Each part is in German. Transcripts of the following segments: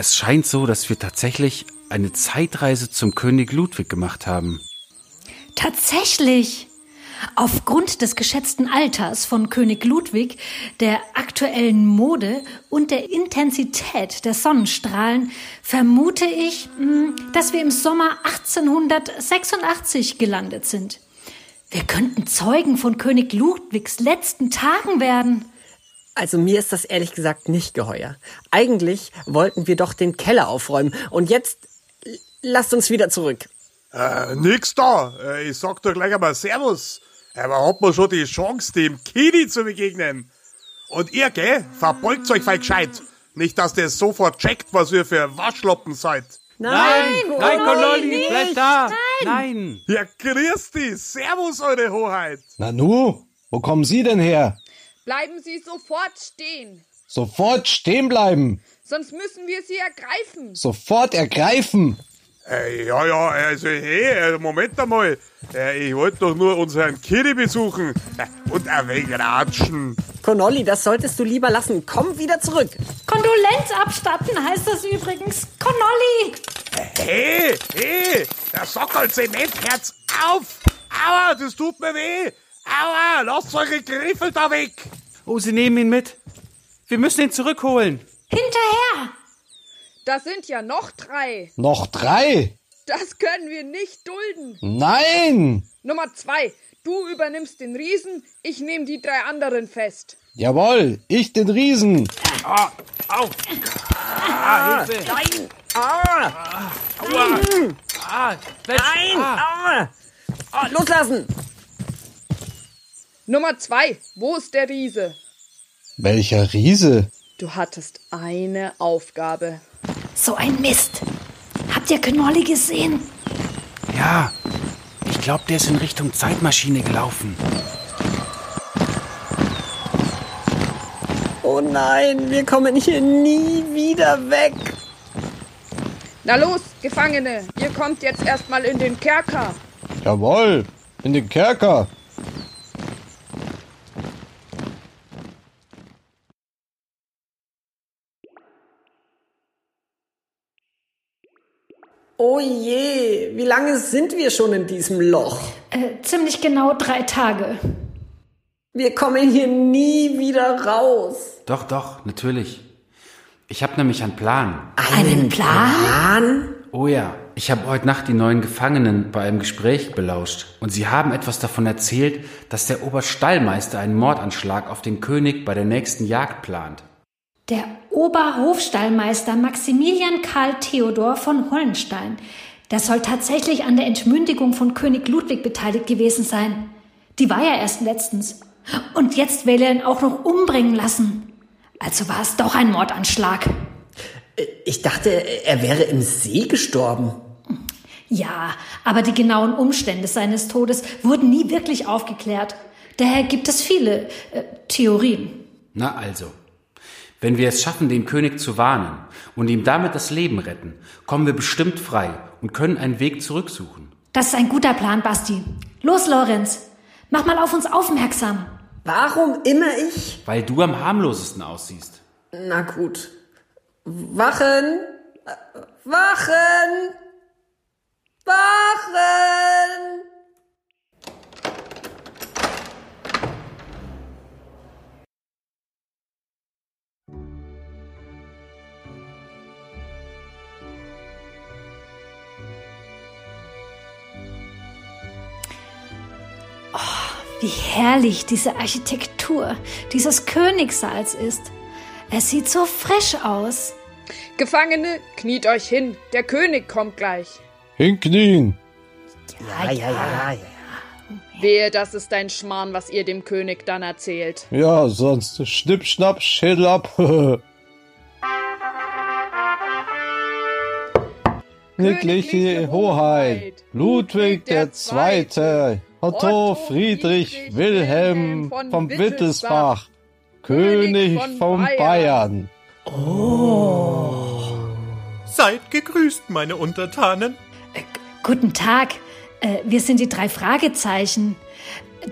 Es scheint so, dass wir tatsächlich eine Zeitreise zum König Ludwig gemacht haben. Tatsächlich. Aufgrund des geschätzten Alters von König Ludwig, der aktuellen Mode und der Intensität der Sonnenstrahlen vermute ich, hm, dass wir im Sommer 1886 gelandet sind. Wir könnten Zeugen von König Ludwigs letzten Tagen werden. Also mir ist das ehrlich gesagt nicht geheuer. Eigentlich wollten wir doch den Keller aufräumen und jetzt lasst uns wieder zurück. Äh, nix da. Äh, ich sag doch gleich einmal Servus. Aber hat man schon die Chance, dem Kini zu begegnen? Und ihr, gell, verbeugt euch fein gescheit. Nicht, dass der sofort checkt, was ihr für Waschloppen seid. Nein, nein, Connolly, bleib da. Nein. Ja, grüß dich. Servus, eure Hoheit. Nanu, wo kommen Sie denn her? Bleiben Sie sofort stehen. Sofort stehen bleiben. Sonst müssen wir Sie ergreifen. Sofort ergreifen. Äh, ja, ja, also, hey, äh, Moment einmal. Äh, ich wollte doch nur unseren Kiri besuchen. Äh, Und ein wenig ratschen. Connolly, das solltest du lieber lassen. Komm wieder zurück. Kondolenz abstatten heißt das übrigens. Connolly! Hey, hey, der Sockel Zementherz auf. Aua, das tut mir weh. Aua, lasst eure Griffel da weg. Oh, sie nehmen ihn mit. Wir müssen ihn zurückholen. Hinterher! Da sind ja noch drei. Noch drei? Das können wir nicht dulden. Nein! Nummer zwei. Du übernimmst den Riesen, ich nehme die drei anderen fest. Jawohl, ich den Riesen. Ah, au. Ah, Hilfe. Nein! Ah! Aua. Ah, Mensch. Nein! Ah. Ah. Ah, loslassen! Nummer zwei. Wo ist der Riese? Welcher Riese? Du hattest eine Aufgabe. So ein Mist. Habt ihr Connolly gesehen? Ja, ich glaube, der ist in Richtung Zeitmaschine gelaufen. Oh nein, wir kommen hier nie wieder weg. Na los, Gefangene, ihr kommt jetzt erstmal in den Kerker. Jawohl, in den Kerker. Oh je, wie lange sind wir schon in diesem Loch? Äh, ziemlich genau drei Tage. Wir kommen hier nie wieder raus. Doch, doch, natürlich. Ich habe nämlich einen Plan. Einen Plan? Plan? Oh ja, ich habe heute Nacht die neuen Gefangenen bei einem Gespräch belauscht. Und sie haben etwas davon erzählt, dass der Oberstallmeister einen Mordanschlag auf den König bei der nächsten Jagd plant. Der Oberhofstallmeister Maximilian Karl Theodor von Hollenstein. Der soll tatsächlich an der Entmündigung von König Ludwig beteiligt gewesen sein. Die war ja erst letztens. Und jetzt will er ihn auch noch umbringen lassen. Also war es doch ein Mordanschlag. Ich dachte, er wäre im See gestorben. Ja, aber die genauen Umstände seines Todes wurden nie wirklich aufgeklärt. Daher gibt es viele äh, Theorien. Na also, wenn wir es schaffen, den König zu warnen und ihm damit das Leben retten, kommen wir bestimmt frei und können einen Weg zurücksuchen. Das ist ein guter Plan, Basti. Los, Lorenz. Mach mal auf uns aufmerksam. Warum immer ich? Weil du am harmlosesten aussiehst. Na gut. Wachen! Wachen! Wachen! Wie herrlich diese Architektur dieses Königssaals ist. Es sieht so frisch aus. Gefangene, kniet euch hin, der König kommt gleich. Hinknien. Ja, ja, ja, ja. Wehe, das ist ein Schmarrn, was ihr dem König dann erzählt. Ja, sonst schnipp, schnapp, Schädel ab. Königliche Hoheit, Ludwig der Zweite, Otto Friedrich Wilhelm von Wittelsbach, König von Bayern. Seid gegrüßt, meine Untertanen. Guten Tag. Äh, wir sind die drei Fragezeichen.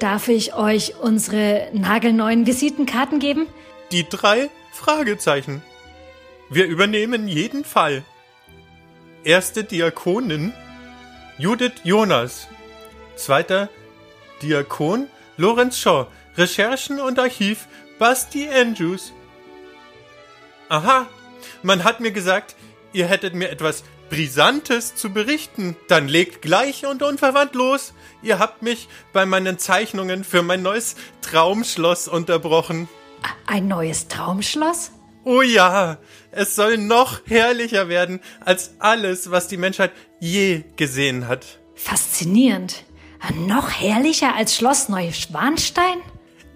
Darf ich euch unsere nagelneuen Visitenkarten geben? Die drei Fragezeichen. Wir übernehmen jeden Fall. Erste Diakonin Judith Jonas. Zweiter Diakon Lorenz Shaw. Recherchen und Archiv Basti Andrews. Aha, man hat mir gesagt, ihr hättet mir etwas Brisantes zu berichten. Dann legt gleich und unverwandt los. Ihr habt mich bei meinen Zeichnungen für mein neues Traumschloss unterbrochen. Ein neues Traumschloss? Oh ja, es soll noch herrlicher werden als alles, was die Menschheit je gesehen hat. Faszinierend. Noch herrlicher als Schloss Neuschwanstein?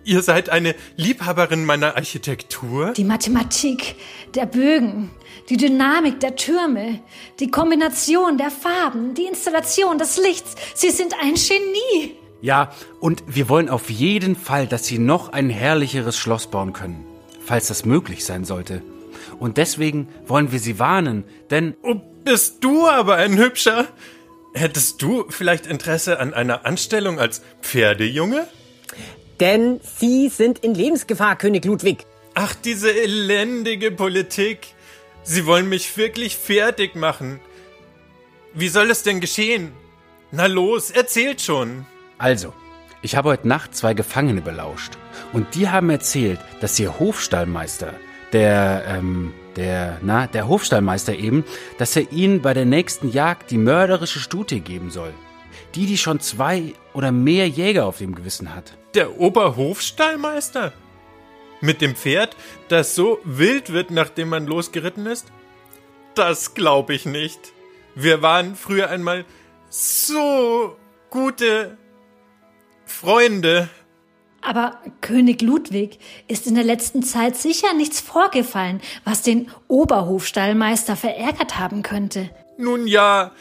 Ihr seid eine Liebhaberin meiner Architektur? Die Mathematik, der Bögen, die Dynamik der Türme, die Kombination der Farben, die Installation des Lichts. Sie sind ein Genie. Ja, und wir wollen auf jeden Fall, dass Sie noch ein herrlicheres Schloss bauen können, falls das möglich sein sollte. Und deswegen wollen wir Sie warnen, denn... Oh, bist du aber ein Hübscher? Hättest du vielleicht Interesse an einer Anstellung als Pferdejunge? Denn Sie sind in Lebensgefahr, König Ludwig. Ach, diese elendige Politik. Sie wollen mich wirklich fertig machen. Wie soll es denn geschehen? Na los, erzählt schon. Also, ich habe heute Nacht zwei Gefangene belauscht. Und die haben erzählt, dass ihr Hofstallmeister, der, ähm, der, na, der Hofstallmeister eben, dass er ihnen bei der nächsten Jagd die mörderische Stute geben soll. Die, die schon zwei oder mehr Jäger auf dem Gewissen hat. Der Oberhofstallmeister? Mit dem Pferd, das so wild wird, nachdem man losgeritten ist? Das glaube ich nicht. Wir waren früher einmal so gute Freunde. Aber König Ludwig ist in der letzten Zeit sicher nichts vorgefallen, was den Oberhofstallmeister verärgert haben könnte. Nun ja,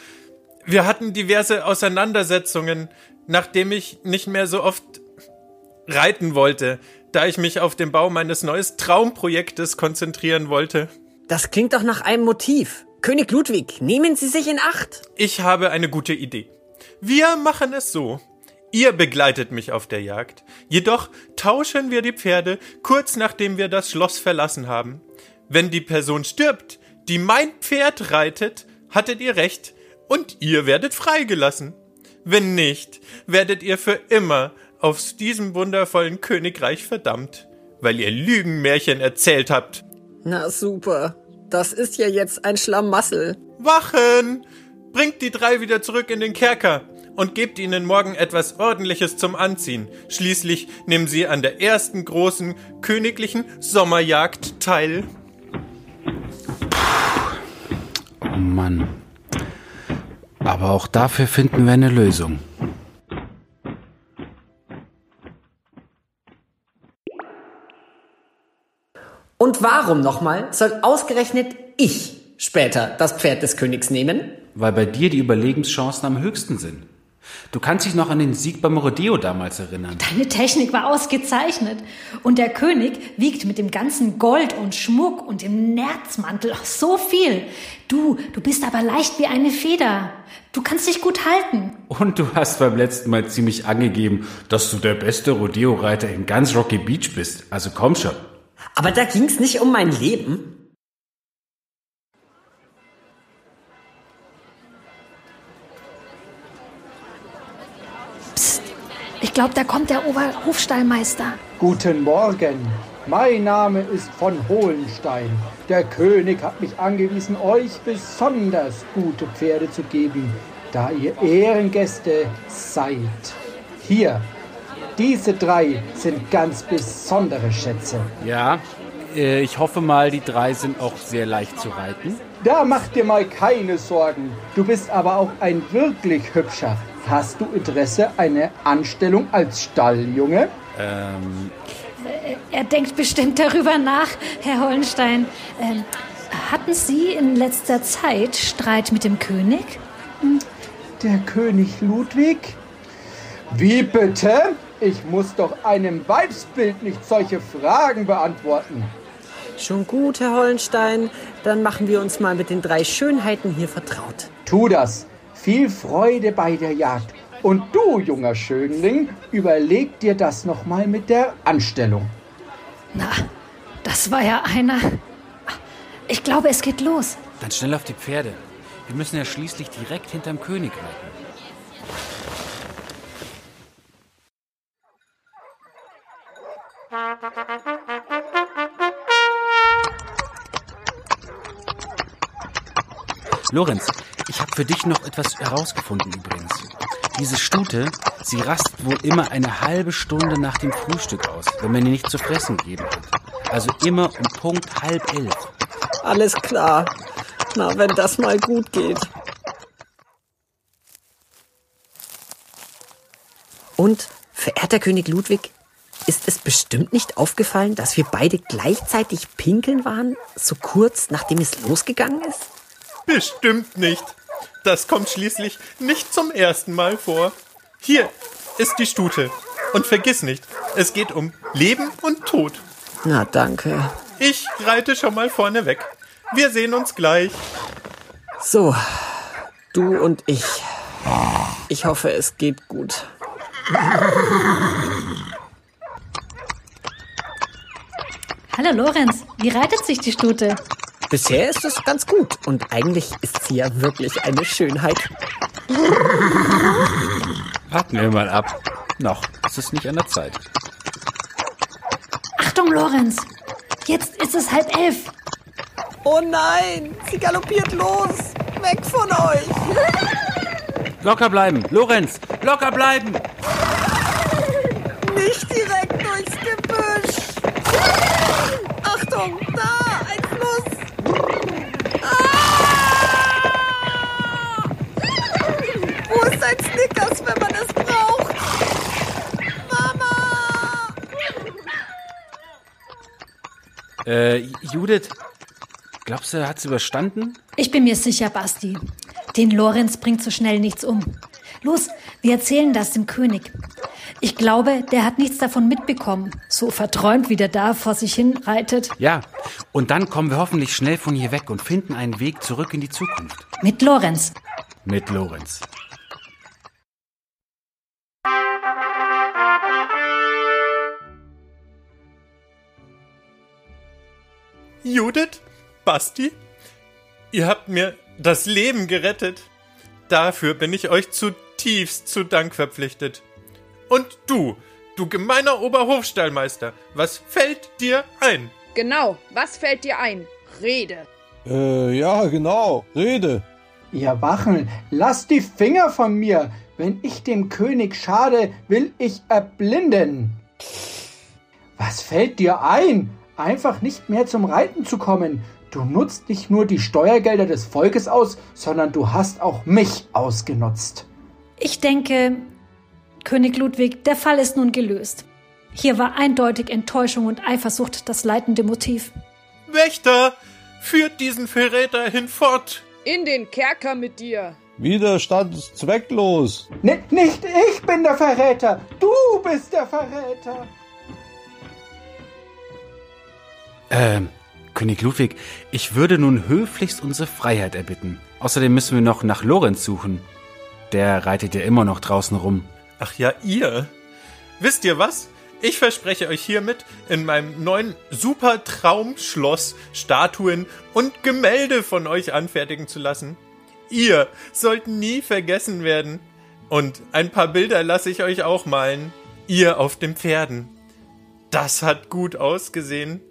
wir hatten diverse Auseinandersetzungen, nachdem ich nicht mehr so oft reiten wollte, da ich mich auf den Bau meines neues Traumprojektes konzentrieren wollte. Das klingt doch nach einem Motiv. König Ludwig, nehmen Sie sich in Acht. Ich habe eine gute Idee. Wir machen es so. Ihr begleitet mich auf der Jagd. Jedoch tauschen wir die Pferde kurz nachdem wir das Schloss verlassen haben. Wenn die Person stirbt, die mein Pferd reitet, hattet ihr recht und ihr werdet freigelassen. Wenn nicht, werdet ihr für immer aus diesem wundervollen Königreich verdammt, weil ihr Lügenmärchen erzählt habt. Na super. Das ist ja jetzt ein Schlamassel. Wachen! Bringt die drei wieder zurück in den Kerker und gebt ihnen morgen etwas Ordentliches zum Anziehen. Schließlich nehmen sie an der ersten großen königlichen Sommerjagd teil. Oh Mann. Aber auch dafür finden wir eine Lösung. Und warum nochmal soll ausgerechnet ich später das Pferd des Königs nehmen? Weil bei dir die Überlebenschancen am höchsten sind. Du kannst dich noch an den Sieg beim Rodeo damals erinnern. Deine Technik war ausgezeichnet. Und der König wiegt mit dem ganzen Gold und Schmuck und dem Nerzmantel so viel. Du, du bist aber leicht wie eine Feder. Du kannst dich gut halten. Und du hast beim letzten Mal ziemlich angegeben, dass du der beste Rodeo-Reiter in ganz Rocky Beach bist. Also komm schon. Aber da ging's nicht um mein Leben. Ich glaube, da kommt der Oberhofstallmeister. Guten Morgen. Mein Name ist von Hohenstein. Der König hat mich angewiesen, euch besonders gute Pferde zu geben, da ihr Ehrengäste seid. Hier, diese drei sind ganz besondere Schätze. Ja, äh, ich hoffe mal, die drei sind auch sehr leicht zu reiten. Da mach dir mal keine Sorgen. Du bist aber auch ein wirklich hübscher. Hast du Interesse eine Anstellung als Stalljunge? Ähm, Er denkt bestimmt darüber nach, Herr Hollenstein. Ähm, hatten Sie in letzter Zeit Streit mit dem König? Der König Ludwig? Wie bitte? Ich muss doch einem Weibsbild nicht solche Fragen beantworten. Schon gut, Herr Hollenstein. Dann machen wir uns mal mit den drei Schönheiten hier vertraut. Tu das. Viel Freude bei der Jagd. Und du, junger Schönling, überleg dir das nochmal mit der Anstellung. Na, das war ja einer. Ich glaube, es geht los. Dann schnell auf die Pferde. Wir müssen ja schließlich direkt hinterm König reiten. Lorenz, ich habe für dich noch etwas herausgefunden übrigens. Diese Stute, sie rastet wohl immer eine halbe Stunde nach dem Frühstück aus, wenn man ihr nicht zu fressen gegeben hat. Also immer um Punkt halb elf. Alles klar. Na, wenn das mal gut geht. Und, verehrter König Ludwig, ist es bestimmt nicht aufgefallen, dass wir beide gleichzeitig pinkeln waren, so kurz nachdem es losgegangen ist? Bestimmt nicht. Das kommt schließlich nicht zum ersten Mal vor. Hier ist die Stute. Und vergiss nicht, es geht um Leben und Tod. Na, danke. Ich reite schon mal vorne weg. Wir sehen uns gleich. So, du und ich. Ich hoffe, es geht gut. Hallo Lorenz, wie reitet sich die Stute? Bisher ist es ganz gut und eigentlich ist sie ja wirklich eine Schönheit. Warten wir mal ab. Noch ist es nicht an der Zeit. Achtung, Lorenz! Jetzt ist es halb elf. Oh nein, sie galoppiert los. Weg von euch. Locker bleiben, Lorenz, locker bleiben! Äh, Judith, glaubst du, er hat's überstanden? Ich bin mir sicher, Basti. Den Lorenz bringt so schnell nichts um. Los, wir erzählen das dem König. Ich glaube, der hat nichts davon mitbekommen. So verträumt, wie der da vor sich hin reitet. Ja, und dann kommen wir hoffentlich schnell von hier weg und finden einen Weg zurück in die Zukunft. Mit Lorenz. Mit Lorenz. Judith, Basti, ihr habt mir das Leben gerettet. Dafür bin ich euch zutiefst zu Dank verpflichtet. Und du, du gemeiner Oberhofstallmeister, was fällt dir ein? Genau, was fällt dir ein? Rede. Äh, ja, genau. Rede. Ihr Wachen, lasst die Finger von mir. Wenn ich dem König schade, will ich erblinden. Was fällt dir ein? Einfach nicht mehr zum Reiten zu kommen. Du nutzt nicht nur die Steuergelder des Volkes aus, sondern du hast auch mich ausgenutzt. Ich denke, König Ludwig, der Fall ist nun gelöst. Hier war eindeutig Enttäuschung und Eifersucht das leitende Motiv. Wächter, führt diesen Verräter hinfort. In den Kerker mit dir. Widerstand ist zwecklos. N nicht ich bin der Verräter, du bist der Verräter. Ähm, König Ludwig, ich würde nun höflichst unsere Freiheit erbitten. Außerdem müssen wir noch nach Lorenz suchen. Der reitet ja immer noch draußen rum. Ach ja, ihr. Wisst ihr was? Ich verspreche euch hiermit, in meinem neuen super Traumschloss Statuen und Gemälde von euch anfertigen zu lassen. Ihr sollt nie vergessen werden. Und ein paar Bilder lasse ich euch auch malen. Ihr auf den Pferden. Das hat gut ausgesehen.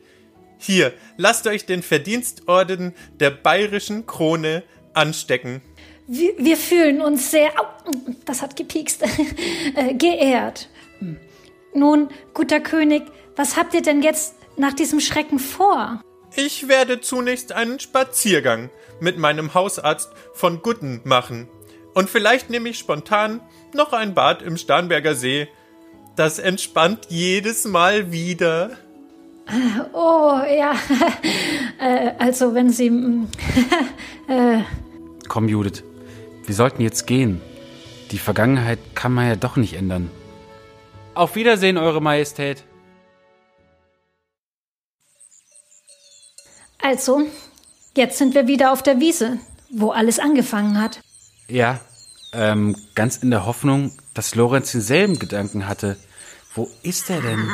Hier, lasst euch den Verdienstorden der bayerischen Krone anstecken. Wir, wir fühlen uns sehr, au, das hat gepiekst, äh, geehrt. Nun, guter König, was habt ihr denn jetzt nach diesem Schrecken vor? Ich werde zunächst einen Spaziergang mit meinem Hausarzt von Gutten machen. Und vielleicht nehme ich spontan noch ein Bad im Starnberger See. Das entspannt jedes Mal wieder. Oh, ja, äh, also wenn Sie, mm, äh, Komm, Judith, wir sollten jetzt gehen. Die Vergangenheit kann man ja doch nicht ändern. Auf Wiedersehen, Eure Majestät. also, jetzt sind wir wieder auf der Wiese, wo alles angefangen hat. Ja, ähm, ganz in der Hoffnung, dass Lorenz denselben Gedanken hatte. Wo ist er denn?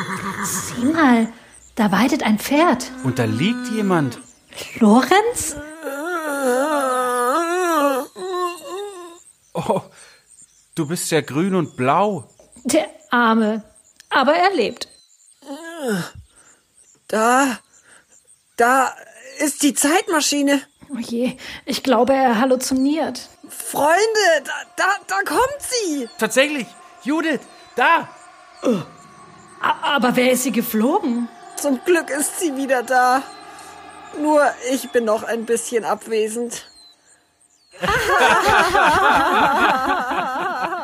Sieh mal, da weidet ein Pferd. Und da liegt jemand. Lorenz? Oh, du bist ja grün und blau. Der Arme. Aber er lebt. Da, da ist die Zeitmaschine. Oh je, ich glaube, er halluziniert. Freunde, da, da, da kommt sie. Tatsächlich, Judith, da. Aber wer ist sie geflogen? Zum Glück ist sie wieder da. Nur ich bin noch ein bisschen abwesend.